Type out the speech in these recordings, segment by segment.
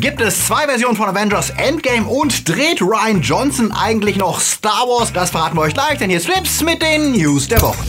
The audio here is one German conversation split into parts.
Gibt es zwei Versionen von Avengers Endgame und dreht Ryan Johnson eigentlich noch Star Wars? Das verraten wir euch gleich, denn hier ist Flips mit den News der Woche.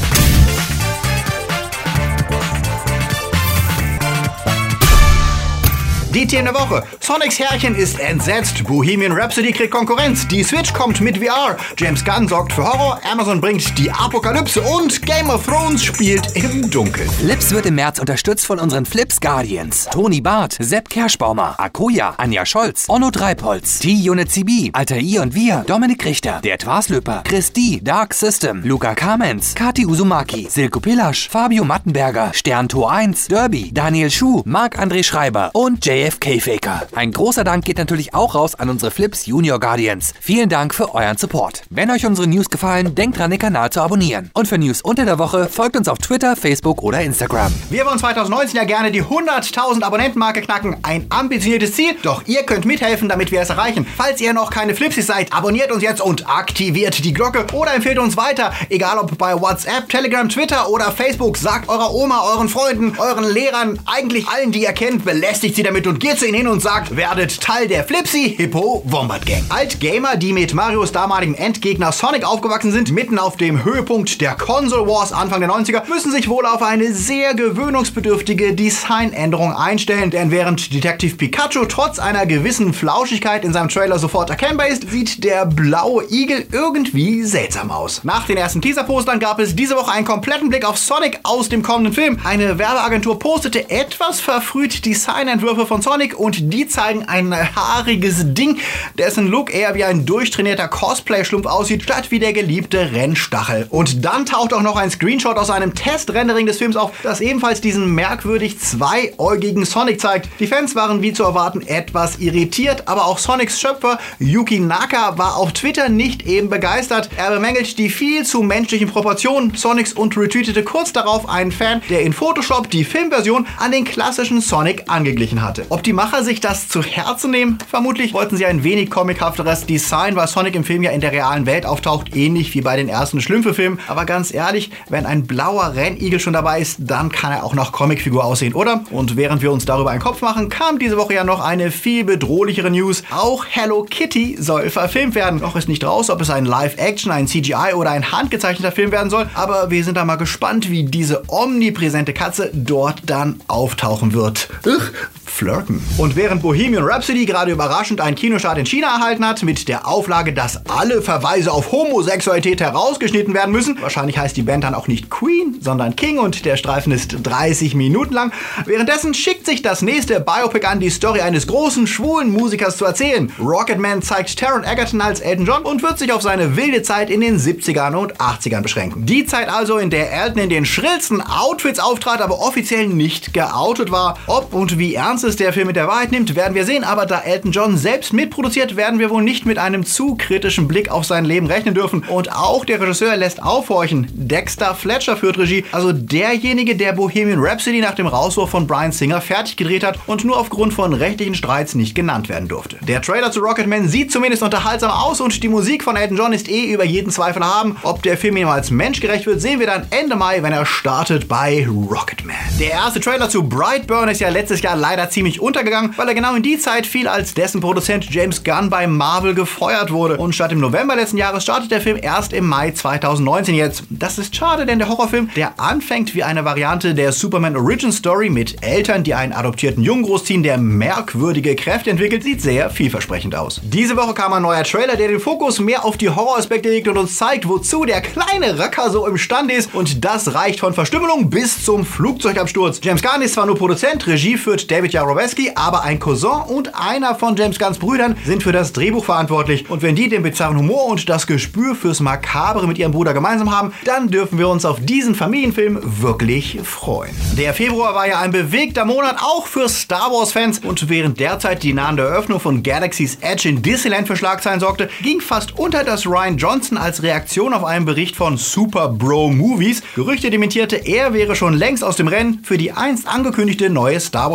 Die Themen der Woche. Sonics Herrchen ist entsetzt. Bohemian Rhapsody kriegt Konkurrenz. Die Switch kommt mit VR. James Gunn sorgt für Horror. Amazon bringt die Apokalypse und Game of Thrones spielt im Dunkeln. Flips wird im März unterstützt von unseren Flips Guardians. Toni Barth, Sepp Kerschbaumer, Akoya, Anja Scholz, Onno Dreipolz, T-Unit CB, Alter I und wir, Dominik Richter, der Twaslöper, D, Dark System, Luca Kamens, Kati Uzumaki, Silko Pillasch, Fabio Mattenberger, Stern Tor 1, Derby, Daniel Schuh, Marc-André Schreiber und JF JFK-Faker. Ein großer Dank geht natürlich auch raus an unsere Flips Junior Guardians. Vielen Dank für euren Support. Wenn euch unsere News gefallen, denkt dran, den Kanal zu abonnieren. Und für News unter der Woche folgt uns auf Twitter, Facebook oder Instagram. Wir wollen 2019 ja gerne die 100.000 Abonnentenmarke knacken. Ein ambitioniertes Ziel, doch ihr könnt mithelfen, damit wir es erreichen. Falls ihr noch keine Flipsies seid, abonniert uns jetzt und aktiviert die Glocke oder empfehlt uns weiter. Egal ob bei WhatsApp, Telegram, Twitter oder Facebook, sagt eurer Oma, euren Freunden, euren Lehrern, eigentlich allen, die ihr kennt, belästigt sie damit und geht zu ihnen hin und sagt, werdet Teil der Flipsy Hippo Wombat Gang. Altgamer, die mit Marios damaligem Endgegner Sonic aufgewachsen sind, mitten auf dem Höhepunkt der Console Wars Anfang der 90er, müssen sich wohl auf eine sehr gewöhnungsbedürftige Designänderung einstellen, denn während Detective Pikachu trotz einer gewissen Flauschigkeit in seinem Trailer sofort erkennbar ist, sieht der blaue Igel irgendwie seltsam aus. Nach den ersten Teaser-Postern gab es diese Woche einen kompletten Blick auf Sonic aus dem kommenden Film. Eine Werbeagentur postete etwas verfrüht Designentwürfe von Sonic und die zeigen ein haariges Ding, dessen Look eher wie ein durchtrainierter Cosplay-Schlumpf aussieht, statt wie der geliebte Rennstachel. Und dann taucht auch noch ein Screenshot aus einem Testrendering des Films auf, das ebenfalls diesen merkwürdig zweiäugigen Sonic zeigt. Die Fans waren wie zu erwarten etwas irritiert, aber auch Sonics Schöpfer Yuki Naka war auf Twitter nicht eben begeistert. Er bemängelt die viel zu menschlichen Proportionen Sonics und retweetete kurz darauf einen Fan, der in Photoshop die Filmversion an den klassischen Sonic angeglichen hatte. Ob die Macher sich das zu Herzen nehmen? Vermutlich wollten sie ein wenig comichafteres Design, weil Sonic im Film ja in der realen Welt auftaucht, ähnlich wie bei den ersten Schlümpfe-Filmen. Aber ganz ehrlich, wenn ein blauer Rennigel schon dabei ist, dann kann er auch noch Comicfigur aussehen, oder? Und während wir uns darüber einen Kopf machen, kam diese Woche ja noch eine viel bedrohlichere News. Auch Hello Kitty soll verfilmt werden. Noch ist nicht raus, ob es ein Live-Action, ein CGI oder ein handgezeichneter Film werden soll, aber wir sind da mal gespannt, wie diese omnipräsente Katze dort dann auftauchen wird. Ugh, flirten. Und während Bohemian Rhapsody gerade überraschend einen Kinostart in China erhalten hat, mit der Auflage, dass alle Verweise auf Homosexualität herausgeschnitten werden müssen, wahrscheinlich heißt die Band dann auch nicht Queen, sondern King und der Streifen ist 30 Minuten lang. Währenddessen schickt sich das nächste Biopic an, die Story eines großen schwulen Musikers zu erzählen. Rocketman zeigt Taron Egerton als Elton John und wird sich auf seine wilde Zeit in den 70ern und 80ern beschränken. Die Zeit also, in der Elton in den schrillsten Outfits auftrat, aber offiziell nicht geoutet war. Ob und wie ernst es der Film mit der Wahrheit nimmt, werden wir sehen, aber da Elton John selbst mitproduziert, werden wir wohl nicht mit einem zu kritischen Blick auf sein Leben rechnen dürfen. Und auch der Regisseur lässt aufhorchen. Dexter Fletcher führt Regie, also derjenige, der Bohemian Rhapsody nach dem Rauswurf von Brian Singer fertig gedreht hat und nur aufgrund von rechtlichen Streits nicht genannt werden durfte. Der Trailer zu Rocketman sieht zumindest unterhaltsam aus und die Musik von Elton John ist eh über jeden Zweifel haben. Ob der Film ihm als Mensch gerecht wird, sehen wir dann Ende Mai, wenn er startet bei Rocketman. Der erste Trailer zu Brightburn ist ja letztes Jahr leider ziemlich untergegangen, weil er genau in die Zeit fiel, als dessen Produzent James Gunn bei Marvel gefeuert wurde. Und statt im November letzten Jahres startet der Film erst im Mai 2019 jetzt. Das ist schade, denn der Horrorfilm, der anfängt wie eine Variante der Superman Origin Story mit Eltern, die einen adoptierten Jungen großziehen, der merkwürdige Kräfte entwickelt, sieht sehr vielversprechend aus. Diese Woche kam ein neuer Trailer, der den Fokus mehr auf die Horroraspekte legt und uns zeigt, wozu der kleine Racker so imstande ist. Und das reicht von Verstümmelung bis zum Flugzeugabsturz. James Gunn ist zwar nur Produzent, Regie führt David Jaroweski, aber ein Cousin und einer von James Gunns Brüdern sind für das Drehbuch verantwortlich. Und wenn die den bizarren Humor und das Gespür fürs Makabre mit ihrem Bruder gemeinsam haben, dann dürfen wir uns auf diesen Familienfilm wirklich freuen. Der Februar war ja ein bewegter Monat, auch für Star Wars-Fans. Und während derzeit die nahende Eröffnung von Galaxy's Edge in Disneyland für Schlagzeilen sorgte, ging fast unter, dass Ryan Johnson als Reaktion auf einen Bericht von Super Bro Movies Gerüchte dementierte, er wäre schon längst aus dem Rennen für die einst angekündigte neue Star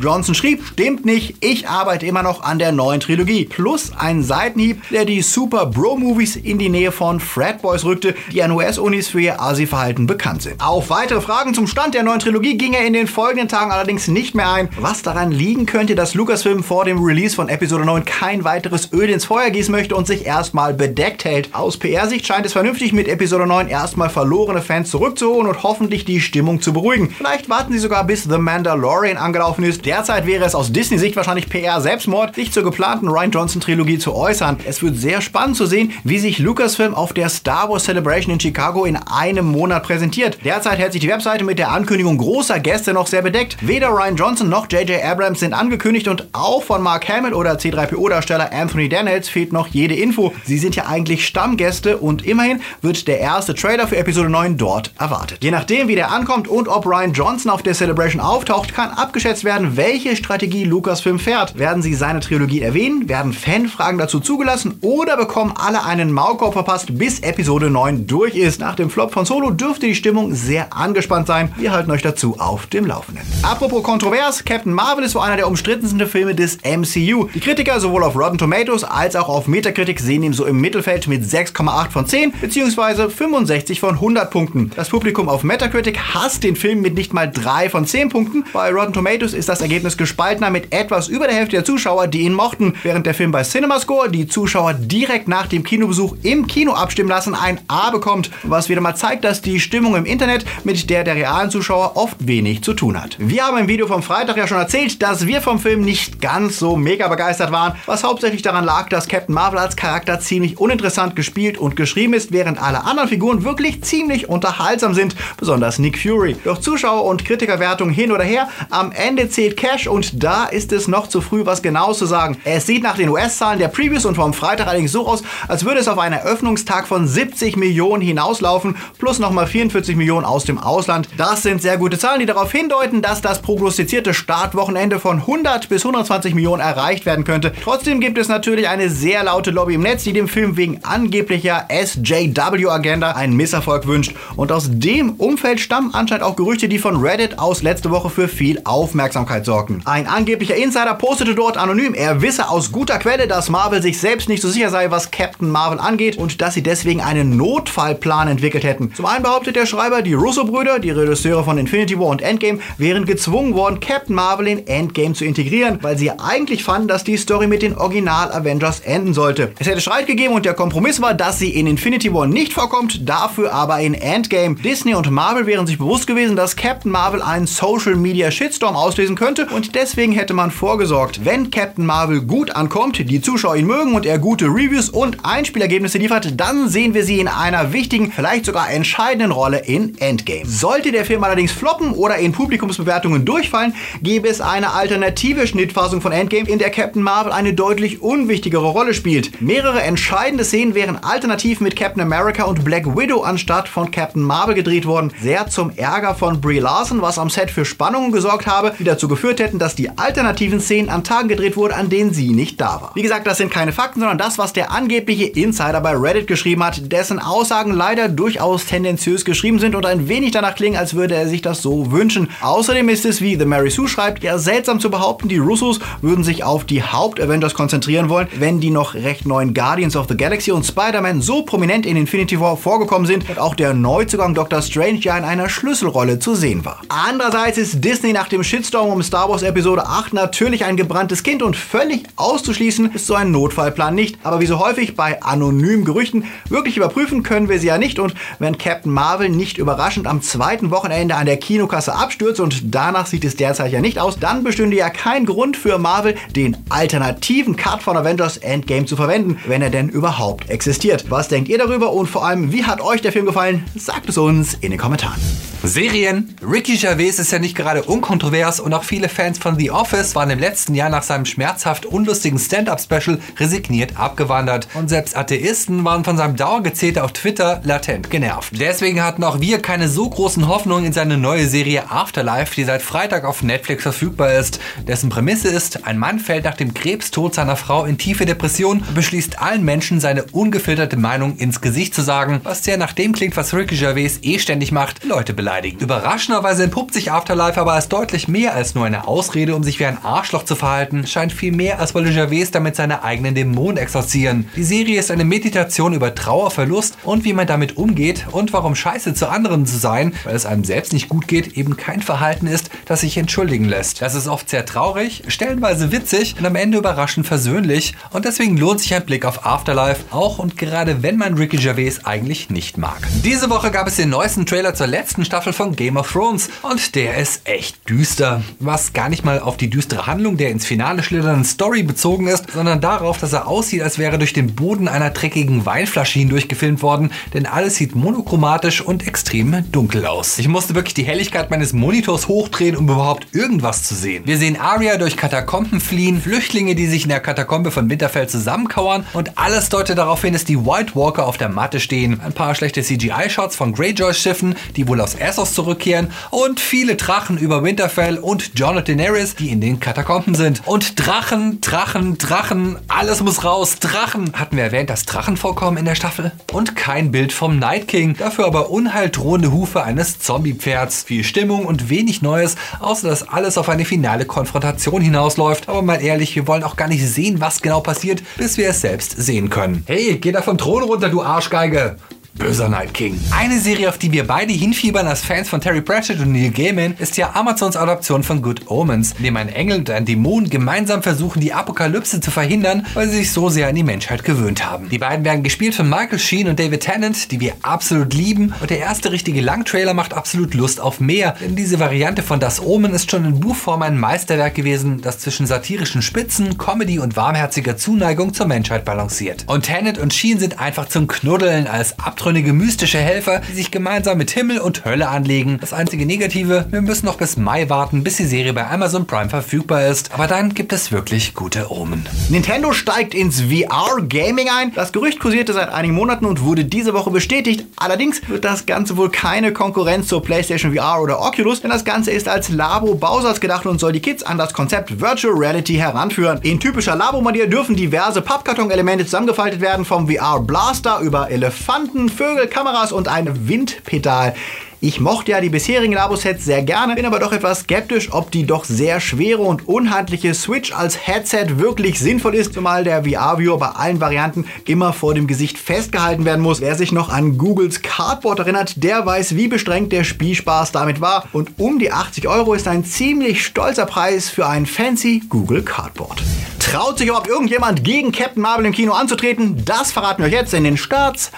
Johnson schrieb, stimmt nicht, ich arbeite immer noch an der neuen Trilogie. Plus ein Seitenhieb, der die Super Bro Movies in die Nähe von Frat Boys rückte, die an US-Unis für ihr Asi-Verhalten bekannt sind. Auf weitere Fragen zum Stand der neuen Trilogie ging er in den folgenden Tagen allerdings nicht mehr ein. Was daran liegen könnte, dass Lucasfilm vor dem Release von Episode 9 kein weiteres Öl ins Feuer gießen möchte und sich erstmal bedeckt hält. Aus PR-Sicht scheint es vernünftig, mit Episode 9 erstmal verlorene Fans zurückzuholen und hoffentlich die Stimmung zu beruhigen. Vielleicht warten sie sogar bis The Mandalorian angelaufen ist. Derzeit wäre es aus Disney-Sicht wahrscheinlich PR-Selbstmord, sich zur geplanten Ryan Johnson-Trilogie zu äußern. Es wird sehr spannend zu sehen, wie sich Lucasfilm auf der Star Wars Celebration in Chicago in einem Monat präsentiert. Derzeit hält sich die Webseite mit der Ankündigung großer Gäste noch sehr bedeckt. Weder Ryan Johnson noch J.J. Abrams sind angekündigt und auch von Mark Hamill oder C3PO-Darsteller Anthony Daniels fehlt noch jede Info. Sie sind ja eigentlich Stammgäste und immerhin wird der erste Trailer für Episode 9 dort erwartet. Je nachdem, wie der ankommt und ob Ryan Johnson auf der Celebration auftaucht, kann abgeschätzt werden, welche Strategie Lucasfilm fährt. Werden sie seine Trilogie erwähnen? Werden Fanfragen dazu zugelassen? Oder bekommen alle einen Maulkorb verpasst, bis Episode 9 durch ist? Nach dem Flop von Solo dürfte die Stimmung sehr angespannt sein. Wir halten euch dazu auf dem Laufenden. Apropos kontrovers, Captain Marvel ist wohl einer der umstrittensten Filme des MCU. Die Kritiker sowohl auf Rotten Tomatoes als auch auf Metacritic sehen ihn so im Mittelfeld mit 6,8 von 10 bzw. 65 von 100 Punkten. Das Publikum auf Metacritic hasst den Film mit nicht mal 3 von 10 Punkten. Bei Rotten Tomatoes ist das Ergebnis gespaltener mit etwas über der Hälfte der Zuschauer, die ihn mochten, während der Film bei CinemaScore die Zuschauer direkt nach dem Kinobesuch im Kino abstimmen lassen ein A bekommt, was wieder mal zeigt, dass die Stimmung im Internet mit der der realen Zuschauer oft wenig zu tun hat. Wir haben im Video vom Freitag ja schon erzählt, dass wir vom Film nicht ganz so mega begeistert waren, was hauptsächlich daran lag, dass Captain Marvel als Charakter ziemlich uninteressant gespielt und geschrieben ist, während alle anderen Figuren wirklich ziemlich unterhaltsam sind, besonders Nick Fury. Doch Zuschauer- und Kritikerwertung hin oder her, am Ende zählt Cash und da ist es noch zu früh, was genaues zu sagen. Es sieht nach den US-Zahlen der Previews und vom Freitag allerdings so aus, als würde es auf einen Eröffnungstag von 70 Millionen hinauslaufen, plus nochmal 44 Millionen aus dem Ausland. Das sind sehr gute Zahlen, die darauf hindeuten, dass das prognostizierte Startwochenende von 100 bis 120 Millionen erreicht werden könnte. Trotzdem gibt es natürlich eine sehr laute Lobby im Netz, die dem Film wegen angeblicher SJW-Agenda einen Misserfolg wünscht. Und aus dem Umfeld stammen anscheinend auch Gerüchte, die von Reddit aus letzte Woche für viel Aufmerksamkeit sorgten. Ein angeblicher Insider postete dort anonym, er wisse aus guter Quelle, dass Marvel sich selbst nicht so sicher sei, was Captain Marvel angeht und dass sie deswegen einen Notfallplan entwickelt hätten. Zum einen behauptet der Schreiber, die Russo-Brüder, die Regisseure von Infinity War und Endgame, wären gezwungen worden, Captain Marvel in Endgame zu integrieren, weil sie eigentlich fanden, dass die Story mit den Original-Avengers enden sollte. Es hätte Streit gegeben und der Kompromiss war, dass sie in Infinity War nicht vorkommt, dafür aber in Endgame. Disney und Marvel wären sich bewusst gewesen, dass Captain Marvel einen Social-Media-Shitstorm auslösen könnte und deswegen hätte man vorgesorgt. Wenn Captain Marvel gut ankommt, die Zuschauer ihn mögen und er gute Reviews und Einspielergebnisse liefert, dann sehen wir sie in einer wichtigen, vielleicht sogar entscheidenden Rolle in Endgame. Sollte der Film allerdings floppen oder in Publikumsbewertungen durchfallen, gäbe es eine alternative Schnittfassung von Endgame, in der Captain Marvel eine deutlich unwichtigere Rolle spielt. Mehrere entscheidende Szenen wären alternativ mit Captain America und Black Widow anstatt von Captain Marvel gedreht worden. Sehr zum Ärger von Brie Larson, was am Set für Spannungen gesorgt habe, die dazu geführt hätten, dass die alternativen Szenen an Tagen gedreht wurden, an denen sie nicht da war. Wie gesagt, das sind keine Fakten, sondern das, was der angebliche Insider bei Reddit geschrieben hat, dessen Aussagen leider durchaus tendenziös geschrieben sind und ein wenig danach klingen, als würde er sich das so wünschen. Außerdem ist es, wie The Mary Sue schreibt, ja seltsam zu behaupten, die Russos würden sich auf die Haupt-Avengers konzentrieren wollen, wenn die noch recht neuen Guardians of the Galaxy und Spider-Man so prominent in Infinity War vorgekommen sind und auch der Neuzugang Doctor Strange ja in einer Schlüsselrolle zu sehen war. Andererseits ist Disney nach dem Shitstorm um Star Wars Episode 8 natürlich ein gebranntes Kind und völlig auszuschließen ist so ein Notfallplan nicht. Aber wie so häufig bei anonymen Gerüchten, wirklich überprüfen können wir sie ja nicht und wenn Captain Marvel nicht überraschend am zweiten Wochenende an der Kinokasse abstürzt und danach sieht es derzeit ja nicht aus, dann bestünde ja kein Grund für Marvel, den alternativen Cut von Avengers Endgame zu verwenden, wenn er denn überhaupt existiert. Was denkt ihr darüber und vor allem, wie hat euch der Film gefallen? Sagt es uns in den Kommentaren. Serien. Ricky Gervais ist ja nicht gerade unkontrovers und auch viele Fans von The Office waren im letzten Jahr nach seinem schmerzhaft unlustigen Stand-Up-Special resigniert abgewandert. Und selbst Atheisten waren von seinem Dauergezählte auf Twitter latent genervt. Deswegen hatten auch wir keine so großen Hoffnungen in seine neue Serie Afterlife, die seit Freitag auf Netflix verfügbar ist. Dessen Prämisse ist, ein Mann fällt nach dem Krebstod seiner Frau in tiefe Depression und beschließt allen Menschen seine ungefilterte Meinung ins Gesicht zu sagen, was sehr nach dem klingt, was Ricky Gervais eh ständig macht, Leute beleidigen. Überraschenderweise entpuppt sich Afterlife aber als deutlich mehr als nur eine Ausrede, um sich wie ein Arschloch zu verhalten, scheint viel mehr, als wolle Gervais damit seine eigenen Dämonen exorzieren. Die Serie ist eine Meditation über Trauer, Verlust und wie man damit umgeht und warum Scheiße zu anderen zu sein, weil es einem selbst nicht gut geht, eben kein Verhalten ist, das sich entschuldigen lässt. Das ist oft sehr traurig, stellenweise witzig und am Ende überraschend versöhnlich und deswegen lohnt sich ein Blick auf Afterlife, auch und gerade wenn man Ricky Gervais eigentlich nicht mag. Diese Woche gab es den neuesten Trailer zur letzten Staffel von Game of Thrones und der ist echt düster. Was gar nicht mal auf die düstere Handlung der ins Finale schlitternden Story bezogen ist, sondern darauf, dass er aussieht, als wäre durch den Boden einer dreckigen Weinflasche hindurch gefilmt worden, denn alles sieht monochromatisch und extrem dunkel aus. Ich musste wirklich die Helligkeit meines Monitors hochdrehen, um überhaupt irgendwas zu sehen. Wir sehen Arya durch Katakomben fliehen, Flüchtlinge, die sich in der Katakombe von Winterfell zusammenkauern und alles deutet darauf hin, dass die White Walker auf der Matte stehen. Ein paar schlechte CGI-Shots von Greyjoys Schiffen, die wohl aus Essos zurückkehren und viele Drachen über Winterfell und Jon und Daenerys, die in den Katakomben sind. Und Drachen, Drachen, Drachen, alles muss raus. Drachen. Hatten wir erwähnt, dass Drachen vorkommen in der Staffel? Und kein Bild vom Night King. Dafür aber unheildrohende Hufe eines Zombie-Pferds. Viel Stimmung und wenig Neues, außer dass alles auf eine finale Konfrontation hinausläuft. Aber mal ehrlich, wir wollen auch gar nicht sehen, was genau passiert, bis wir es selbst sehen können. Hey, geh da vom Thron runter, du Arschgeige! Böser Night King. Eine Serie, auf die wir beide hinfiebern als Fans von Terry Pratchett und Neil Gaiman, ist ja Amazons Adaption von Good Omens, in dem ein Engel und ein Dämon gemeinsam versuchen, die Apokalypse zu verhindern, weil sie sich so sehr an die Menschheit gewöhnt haben. Die beiden werden gespielt von Michael Sheen und David Tennant, die wir absolut lieben, und der erste richtige Langtrailer macht absolut Lust auf mehr, denn diese Variante von Das Omen ist schon in Buchform ein Meisterwerk gewesen, das zwischen satirischen Spitzen, Comedy und warmherziger Zuneigung zur Menschheit balanciert. Und Tennant und Sheen sind einfach zum Knuddeln als Abtrünnige abtrünnige mystische Helfer, die sich gemeinsam mit Himmel und Hölle anlegen. Das einzige Negative, wir müssen noch bis Mai warten, bis die Serie bei Amazon Prime verfügbar ist. Aber dann gibt es wirklich gute Omen. Nintendo steigt ins VR-Gaming ein. Das Gerücht kursierte seit einigen Monaten und wurde diese Woche bestätigt. Allerdings wird das Ganze wohl keine Konkurrenz zur PlayStation VR oder Oculus, denn das Ganze ist als Labo-Bausatz gedacht und soll die Kids an das Konzept Virtual Reality heranführen. In typischer Labo-Manier dürfen diverse Pappkarton-Elemente zusammengefaltet werden, vom VR-Blaster über Elefanten, Vögel, Kameras und ein Windpedal. Ich mochte ja die bisherigen Labo-Sets sehr gerne, bin aber doch etwas skeptisch, ob die doch sehr schwere und unhandliche Switch als Headset wirklich sinnvoll ist, zumal der VR-Viewer bei allen Varianten immer vor dem Gesicht festgehalten werden muss. Wer sich noch an Googles Cardboard erinnert, der weiß, wie bestrengt der Spielspaß damit war. Und um die 80 Euro ist ein ziemlich stolzer Preis für ein fancy Google Cardboard. Traut sich überhaupt irgendjemand gegen Captain Marvel im Kino anzutreten? Das verraten wir euch jetzt in den Starts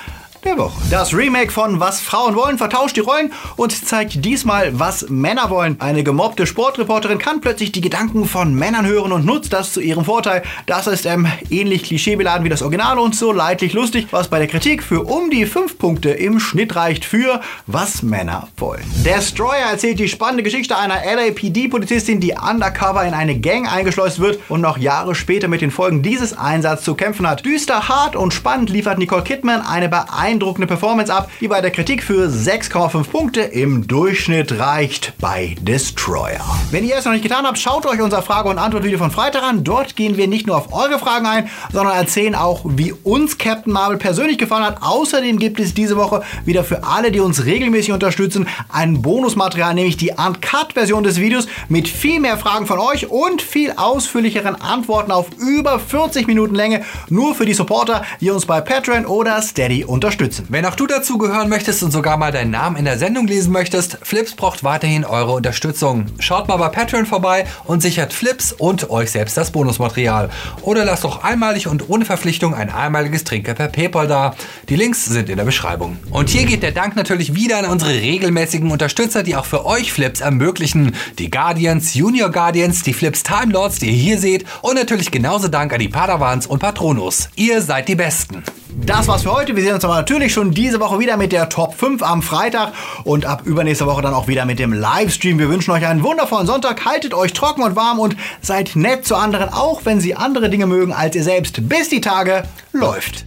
der Woche. Das Remake von Was Frauen wollen vertauscht die Rollen und zeigt diesmal, was Männer wollen. Eine gemobbte Sportreporterin kann plötzlich die Gedanken von Männern hören und nutzt das zu ihrem Vorteil. Das ist ähm, ähnlich klischeebeladen wie das Original und so leidlich lustig, was bei der Kritik für um die 5 Punkte im Schnitt reicht für Was Männer wollen. Destroyer erzählt die spannende Geschichte einer LAPD-Polizistin, die undercover in eine Gang eingeschleust wird und noch Jahre später mit den Folgen dieses Einsatzes zu kämpfen hat. Düster, hart und spannend liefert Nicole Kidman eine beeindruckende beeindruckende Performance ab, die bei der Kritik für 6,5 Punkte im Durchschnitt reicht bei Destroyer. Wenn ihr es noch nicht getan habt, schaut euch unser Frage- und Antwort-Video von Freitag an. Dort gehen wir nicht nur auf eure Fragen ein, sondern erzählen auch, wie uns Captain Marvel persönlich gefallen hat. Außerdem gibt es diese Woche wieder für alle, die uns regelmäßig unterstützen, ein Bonusmaterial, nämlich die Uncut-Version des Videos mit viel mehr Fragen von euch und viel ausführlicheren Antworten auf über 40 Minuten Länge, nur für die Supporter, die uns bei Patreon oder Steady unterstützen unterstützen. Wenn auch du dazu gehören möchtest und sogar mal deinen Namen in der Sendung lesen möchtest, Flips braucht weiterhin eure Unterstützung. Schaut mal bei Patreon vorbei und sichert Flips und euch selbst das Bonusmaterial. Oder lasst doch einmalig und ohne Verpflichtung ein einmaliges Trinker per PayPal da. Die Links sind in der Beschreibung. Und hier geht der Dank natürlich wieder an unsere regelmäßigen Unterstützer, die auch für euch Flips ermöglichen. Die Guardians, Junior Guardians, die Flips Time Lords, die ihr hier seht und natürlich genauso Dank an die Padawans und Patronus. Ihr seid die Besten. Das war's für heute. Wir sehen uns aber natürlich schon diese Woche wieder mit der Top 5 am Freitag und ab übernächste Woche dann auch wieder mit dem Livestream. Wir wünschen euch einen wundervollen Sonntag. Haltet euch trocken und warm und seid nett zu anderen, auch wenn sie andere Dinge mögen als ihr selbst. Bis die Tage läuft.